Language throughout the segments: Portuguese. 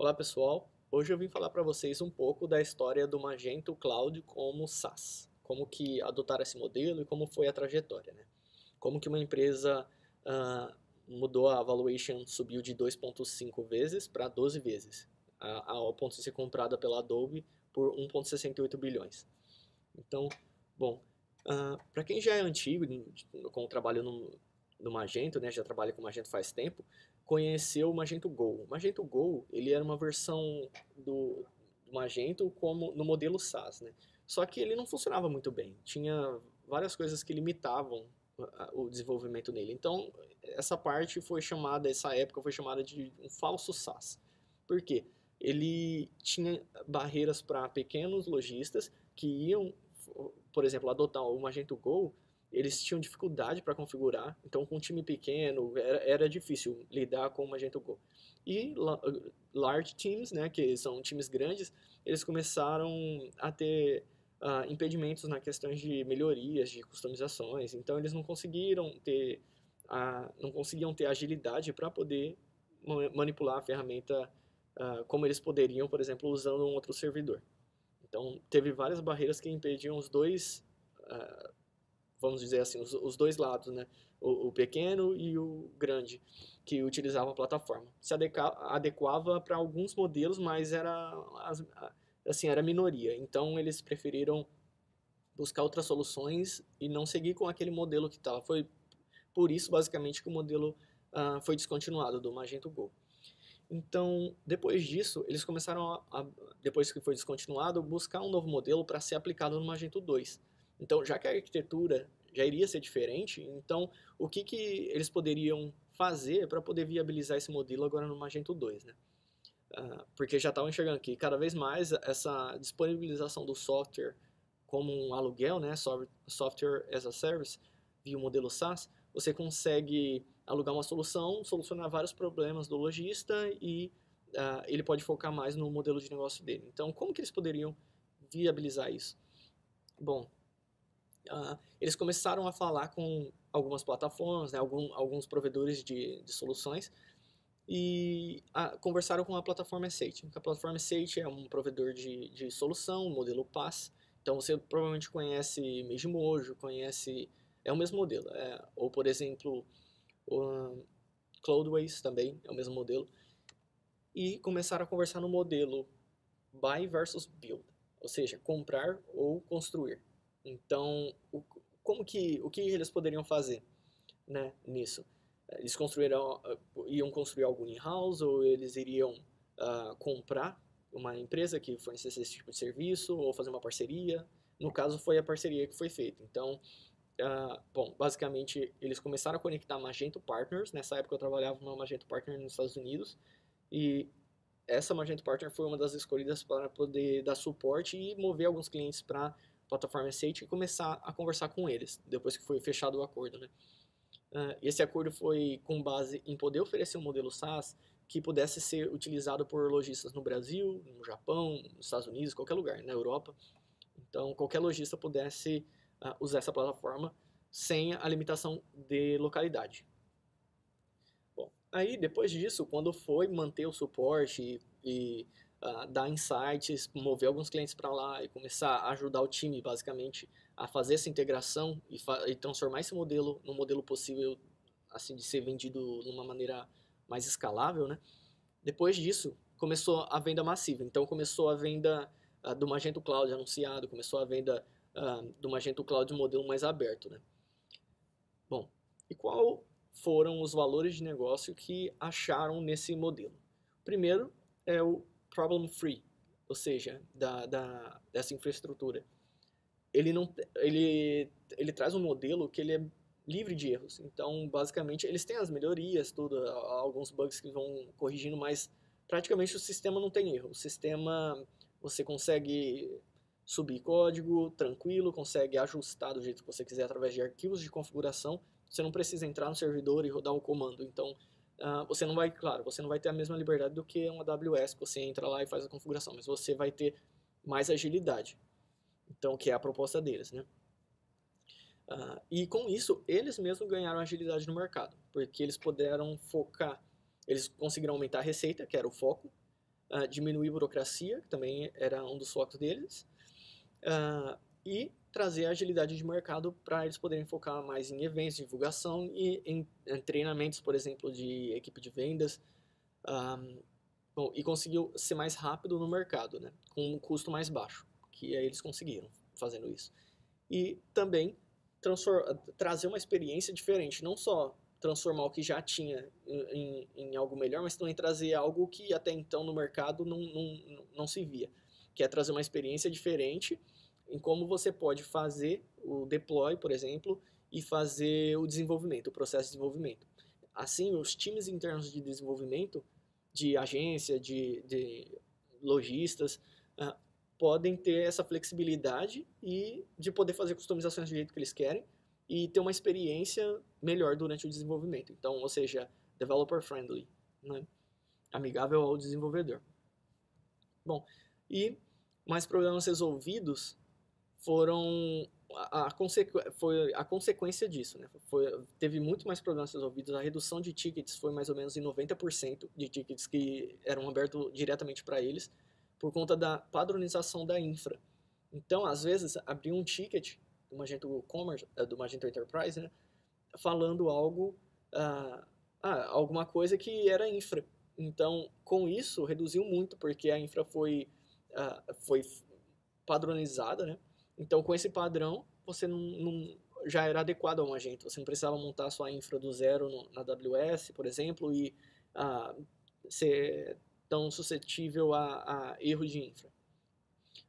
Olá pessoal, hoje eu vim falar para vocês um pouco da história do Magento Cloud como SaaS, como que adotaram esse modelo e como foi a trajetória, né? Como que uma empresa uh, mudou a valuation, subiu de 2.5 vezes para 12 vezes, ao ponto de ser comprada pela Adobe por 1.68 bilhões. Então, bom, uh, ah, para quem já é antigo com o trabalho no, no Magento, né, já trabalha com Magento faz tempo, conheceu o Magento Go. O Magento Go, ele era uma versão do, do Magento como no modelo SaaS, né? Só que ele não funcionava muito bem. Tinha várias coisas que limitavam o desenvolvimento nele. Então, essa parte foi chamada, essa época foi chamada de um falso SaaS. Por quê? Ele tinha barreiras para pequenos lojistas que iam, por exemplo, adotar o Magento Go eles tinham dificuldade para configurar, então com um time pequeno era, era difícil lidar com o Magento Go. E large teams, né, que são times grandes, eles começaram a ter uh, impedimentos na questão de melhorias, de customizações, então eles não conseguiram ter a, não conseguiam ter agilidade para poder manipular a ferramenta uh, como eles poderiam, por exemplo, usando um outro servidor. Então, teve várias barreiras que impediam os dois uh, vamos dizer assim, os, os dois lados, né? O, o, pequeno e o grande, que utilizavam a plataforma. Se adequa, adequava para alguns modelos, mas era, assim, era minoria. Então, eles preferiram buscar outras soluções e não seguir com aquele modelo que estava. Foi por isso, basicamente, que o modelo uh, foi descontinuado do Magento Go. Então, depois disso, eles começaram a, a, depois que foi descontinuado, buscar um novo modelo para ser aplicado no Magento 2. Então, já que a arquitetura já iria ser diferente, então o que, que eles poderiam fazer para poder viabilizar esse modelo agora no Magento 2, né? Uh, porque já estavam enxergando que cada vez mais essa disponibilização do software como um aluguel, né, software as a service, via o modelo SaaS, você consegue alugar uma solução, solucionar vários problemas do lojista e uh, ele pode focar mais no modelo de negócio dele. Então, como que eles poderiam viabilizar isso? Bom, uh, eles começaram a falar com algumas plataformas, né, algum, alguns provedores de, de soluções, e uh, conversaram com a plataforma Sage. A plataforma Sage é um provedor de, de solução, modelo PaaS, então você provavelmente conhece Mejimojo, conhece... É o mesmo modelo. É, ou, por exemplo, o Cloudways também é o mesmo modelo. E começaram a conversar no modelo Buy versus Build, ou seja, comprar ou construir. Então, o, como que, o que eles poderiam fazer né, nisso? Eles construíram, ah, iam construir algo in-house ou eles iriam uh, comprar uma empresa que fornecesse esse tipo de serviço ou fazer uma parceria. No caso, foi a parceria que foi feita. Então, uh, bom, basicamente, eles começaram a conectar Magento Partners. Nessa época, eu trabalhava numa Magento Partner nos Estados Unidos. E essa Magento Partner foi uma das escolhidas para poder dar suporte e mover alguns clientes para plataforma Sage e começar a conversar com eles, depois que foi fechado o acordo. Né? Uh, esse acordo foi com base em poder oferecer um modelo SaaS que pudesse ser utilizado por lojistas no Brasil, no Japão, nos Estados Unidos, qualquer lugar, na Europa. Então, qualquer lojista pudesse uh, usar essa plataforma sem a limitação de localidade. Bom, aí depois disso, quando foi manter o suporte e, e dar insights, mover alguns clientes para lá e começar a ajudar o time, basicamente, a fazer essa integração e, e transformar esse modelo no modelo possível assim de ser vendido de uma maneira mais escalável, né? Depois disso, começou a venda massiva. Então, começou a venda uh, do Magento Cloud anunciado, começou a venda uh, do Magento Cloud modelo mais aberto, né? Bom, e qual foram os valores de negócio que acharam nesse modelo? Primeiro é o problem free, ou seja, da, da, dessa infraestrutura. Ele, não, ele, ele traz um modelo que ele é livre de erros. Então, basicamente, eles têm as melhorias, tudo, alguns bugs que vão corrigindo, mas praticamente o sistema não tem erro. O sistema, você consegue subir código tranquilo, consegue ajustar do jeito que você quiser através de arquivos de configuração. Você não precisa entrar no servidor e rodar o comando. Então, Uh, você não vai, claro, você não vai ter a mesma liberdade do que um AWS, que você entra lá e faz a configuração, mas você vai ter mais agilidade. Então, que é a proposta deles, né? Uh, e com isso, eles mesmos ganharam agilidade no mercado, porque eles puderam focar, eles conseguiram aumentar a receita, que era o foco, uh, diminuir burocracia, que também era um dos focos deles, e trazer agilidade de mercado para eles poderem focar mais em eventos, divulgação e em, em treinamentos, por exemplo, de equipe de vendas, um, bom, e conseguiu ser mais rápido no mercado, né, com um custo mais baixo, que aí eles conseguiram fazendo isso. E também trazer uma experiência diferente, não só transformar o que já tinha em, em, algo melhor, mas também trazer algo que até então no mercado não, não, não se via, que é trazer uma experiência diferente em como você pode fazer o deploy, por exemplo, e fazer o desenvolvimento, o processo de desenvolvimento. Assim, os times internos de desenvolvimento, de agência, de, de lojistas, uh, podem ter essa flexibilidade e de poder fazer customizações do jeito que eles querem, e ter uma experiência melhor durante o desenvolvimento. Então, ou seja, developer friendly, né? amigável ao desenvolvedor. Bom, e mais problemas resolvidos foram a, a, consequ, foi a consequência disso, né? Foi, teve muito mais problemas resolvidos. A redução de tickets foi mais ou menos em 90% de tickets que eram abertos diretamente para eles, por conta da padronização da infra. Então, às vezes, abrir um ticket do Magento Commerce, eh, do Magento Enterprise, né, falando algo, uh, ah, alguma coisa que era infra. Então, com isso, reduziu muito, porque a infra foi, uh, foi padronizada, né? Então, com esse padrão, você não, não, já era adequado ao Magento. Você não precisava montar a sua infra do zero no, na AWS, por exemplo, e uh, ser tão suscetível a, a erro de infra.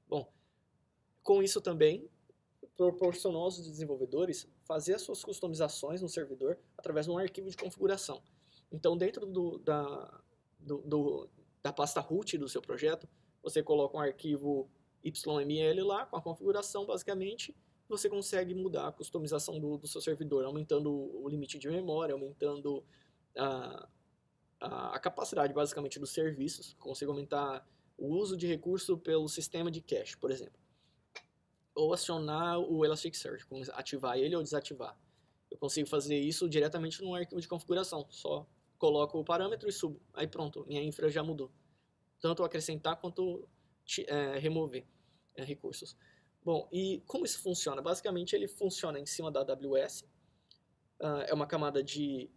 Bom, com isso também, proporcionou aos desenvolvedores fazer as suas customizações no servidor através de um arquivo de configuração. Então, dentro do, da, do, do, da pasta root do seu projeto, você coloca um arquivo YML lá, com a configuração, basicamente, você consegue mudar a customização do, do seu servidor, aumentando o limite de memória, aumentando a, a, a capacidade, basicamente, dos serviços, consegue aumentar o uso de recurso pelo sistema de cache, por exemplo ou acionar o Elasticsearch, ativar ele ou desativar. Eu consigo fazer isso diretamente no arquivo de configuração, só coloco o parâmetro e subo. Aí pronto, minha infra já mudou. Tanto acrescentar quanto é, remover é, recursos. Bom, e como isso funciona? Basicamente ele funciona em cima da AWS, uh, é uma camada de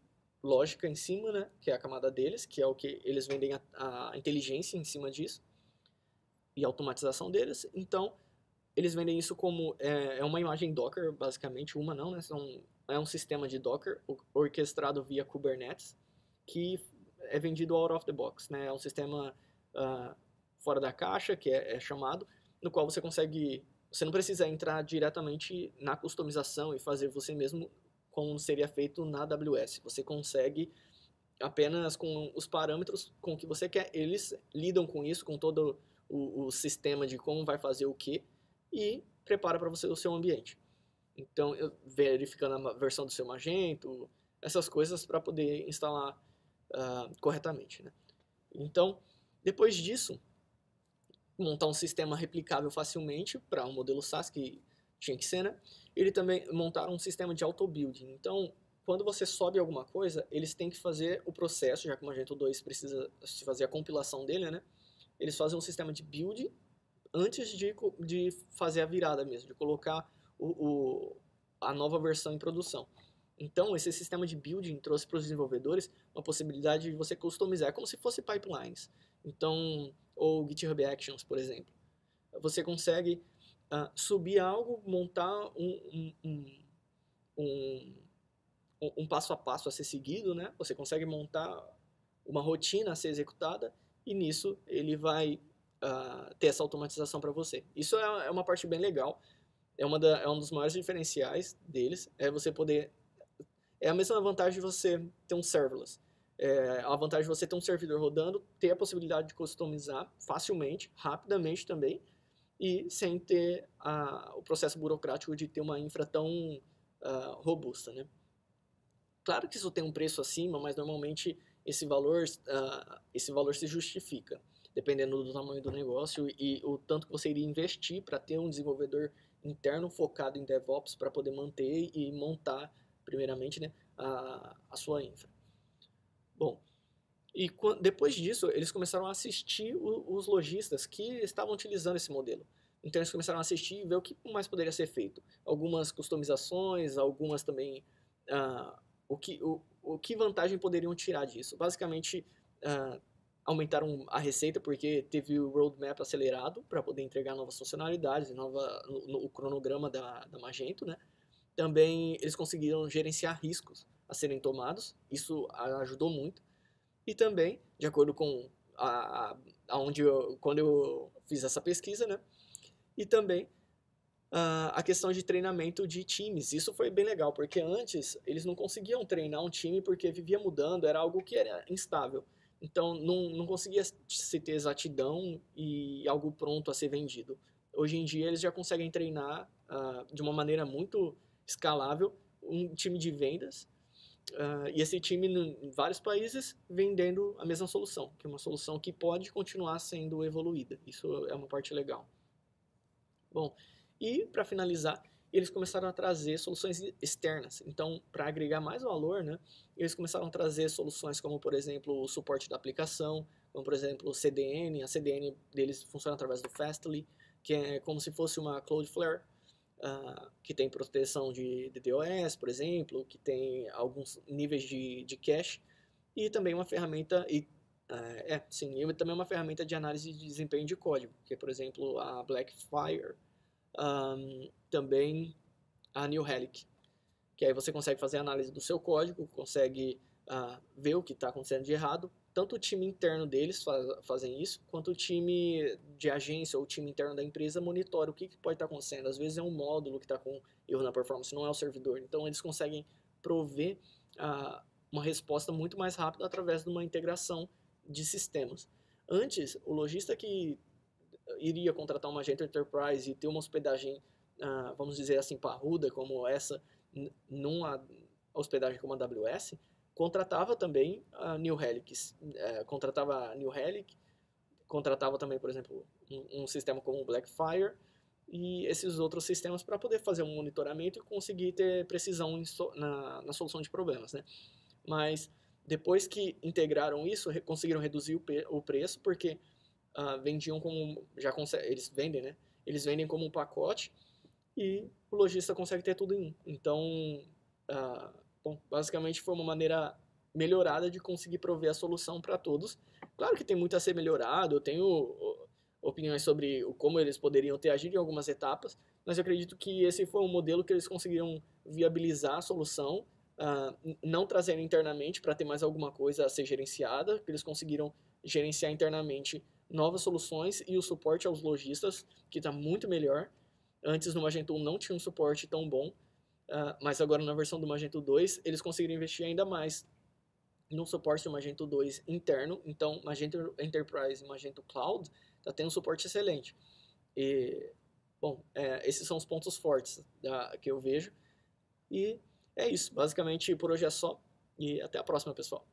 lógica em cima, né, que é a camada deles, que é o que eles vendem a, a inteligência em cima disso, e automatização deles. Então, eles vendem isso como é, é, uma imagem Docker, basicamente, uma não, né? São, é um sistema de Docker orquestrado via Kubernetes que é vendido out of the box, né? É um sistema uh, fora da caixa, que é, é, chamado, no qual você consegue, você não precisa entrar diretamente na customização e fazer você mesmo como seria feito na AWS. Você consegue apenas com os parâmetros com que você quer. Eles lidam com isso, com todo o, o sistema de como vai fazer o que e prepara para você o seu ambiente. Então, eu, verificando a versão do seu Magento, essas coisas para poder instalar uh, corretamente. Né? Então, depois disso, montar um sistema replicável facilmente para um modelo SaaS que tinha que ser, né? Ele também montaram um sistema de auto-building. Então, quando você sobe alguma coisa, eles têm que fazer o processo, já que o Magento 2 precisa se fazer a compilação dele, né? Eles fazem um sistema de build antes de, de fazer a virada mesmo, de colocar o, o, a nova versão em produção. Então, esse sistema de building trouxe para os desenvolvedores uma possibilidade de você customizar, como se fosse pipelines. Então, ou GitHub Actions, por exemplo. Você consegue uh, subir algo, montar um, um, um, um, passo a passo a ser seguido, né? Você consegue montar uma rotina a ser executada e nisso ele vai uh, ter essa automatização para você. Isso é, é, uma parte bem legal. É, uma da, é um dos maiores diferenciais deles. É você poder. É a mesma vantagem de você ter um serverless. É a vantagem de você ter um servidor rodando, ter a possibilidade de customizar facilmente, rapidamente também, e sem ter a, o processo burocrático de ter uma infra tão uh, robusta, né? Claro que isso tem um preço acima, mas normalmente esse valor, uh, esse valor se justifica dependendo do tamanho do negócio e o tanto que você iria investir para ter um desenvolvedor interno focado em DevOps para poder manter e montar, primeiramente, né, a, a sua infra. Bom, E depois disso, eles começaram a assistir os lojistas que estavam utilizando esse modelo. Então eles começaram a assistir e ver o que mais poderia ser feito. Algumas customizações, algumas também. Uh, o, que, o, o que vantagem poderiam tirar disso? Basicamente, uh, aumentaram a receita porque teve o roadmap acelerado para poder entregar novas funcionalidades, nova, no, no, o cronograma da, da Magento, né? Também eles conseguiram gerenciar riscos a serem tomados, isso ajudou muito. E também, de acordo com a, a onde eu, quando eu fiz essa pesquisa, né? E também uh, a questão de treinamento de times. Isso foi bem legal, porque antes eles não conseguiam treinar um time porque vivia mudando, era algo que era instável. Então não, não conseguia se ter exatidão e algo pronto a ser vendido. Hoje em dia eles já conseguem treinar uh, de uma maneira muito escalável um time de vendas uh, e esse time em vários países vendendo a mesma solução, que é uma solução que pode continuar sendo evoluída. Isso é uma parte legal. Bom, e para finalizar, eles começaram a trazer soluções externas. Então, para agregar mais valor, né, eles começaram a trazer soluções como, por exemplo, o suporte da aplicação, como, por exemplo, o CDN. A CDN deles funciona através do Fastly, que é como se fosse uma Cloudflare, uh, que tem proteção de, de DOS, por exemplo, que tem alguns níveis de, de cache, e também uma ferramenta, e, uh, é, sim, e também uma ferramenta de análise de desempenho de código, que é, por exemplo, a Blackfire, um, também a New Relic, que aí você consegue fazer análise do seu código, consegue uh, ver o que está acontecendo de errado. Tanto o time interno deles faz, fazem isso, quanto o time de agência ou o time interno da empresa monitora o que, que pode estar tá acontecendo. Às vezes é um módulo que está com erro na performance, não é o servidor. Então eles conseguem prover uh, uma resposta muito mais rápida através de uma integração de sistemas. Antes, o lojista que iria contratar uma agente enterprise e ter uma hospedagem, uh, vamos dizer assim, parruda como essa, numa hospedagem como a AWS, contratava também a New Relic, uh, contratava a New Relic, contratava também, por exemplo, um, um sistema como o Blackfire e esses outros sistemas para poder fazer um monitoramento e conseguir ter precisão so, na, na solução de problemas, né? Mas depois que integraram isso, conseguiram reduzir o, o preço, porque uh, vendiam como já eles vendem, né? Eles vendem como um pacote e o lojista consegue ter tudo em um. Então, uh, bom, basicamente foi uma maneira melhorada de conseguir prover a solução para todos. Claro que tem muito a ser melhorado, eu tenho opiniões sobre como eles poderiam ter agido em algumas etapas, mas eu acredito que esse foi um modelo que eles conseguiram viabilizar a solução, uh, não trazendo internamente para ter mais alguma coisa a ser gerenciada, que eles conseguiram gerenciar internamente novas soluções e o suporte aos lojistas, que está muito melhor. Antes no Magento 1 não tinha um suporte tão bom, uh, mas agora na versão do Magento 2 eles conseguiram investir ainda mais no suporte do Magento 2 interno. Então, Magento Enterprise e Magento Cloud está tendo um suporte excelente. E, bom, é, esses são os pontos fortes da, que eu vejo. E é isso. Basicamente, por hoje é só. E até a próxima, pessoal.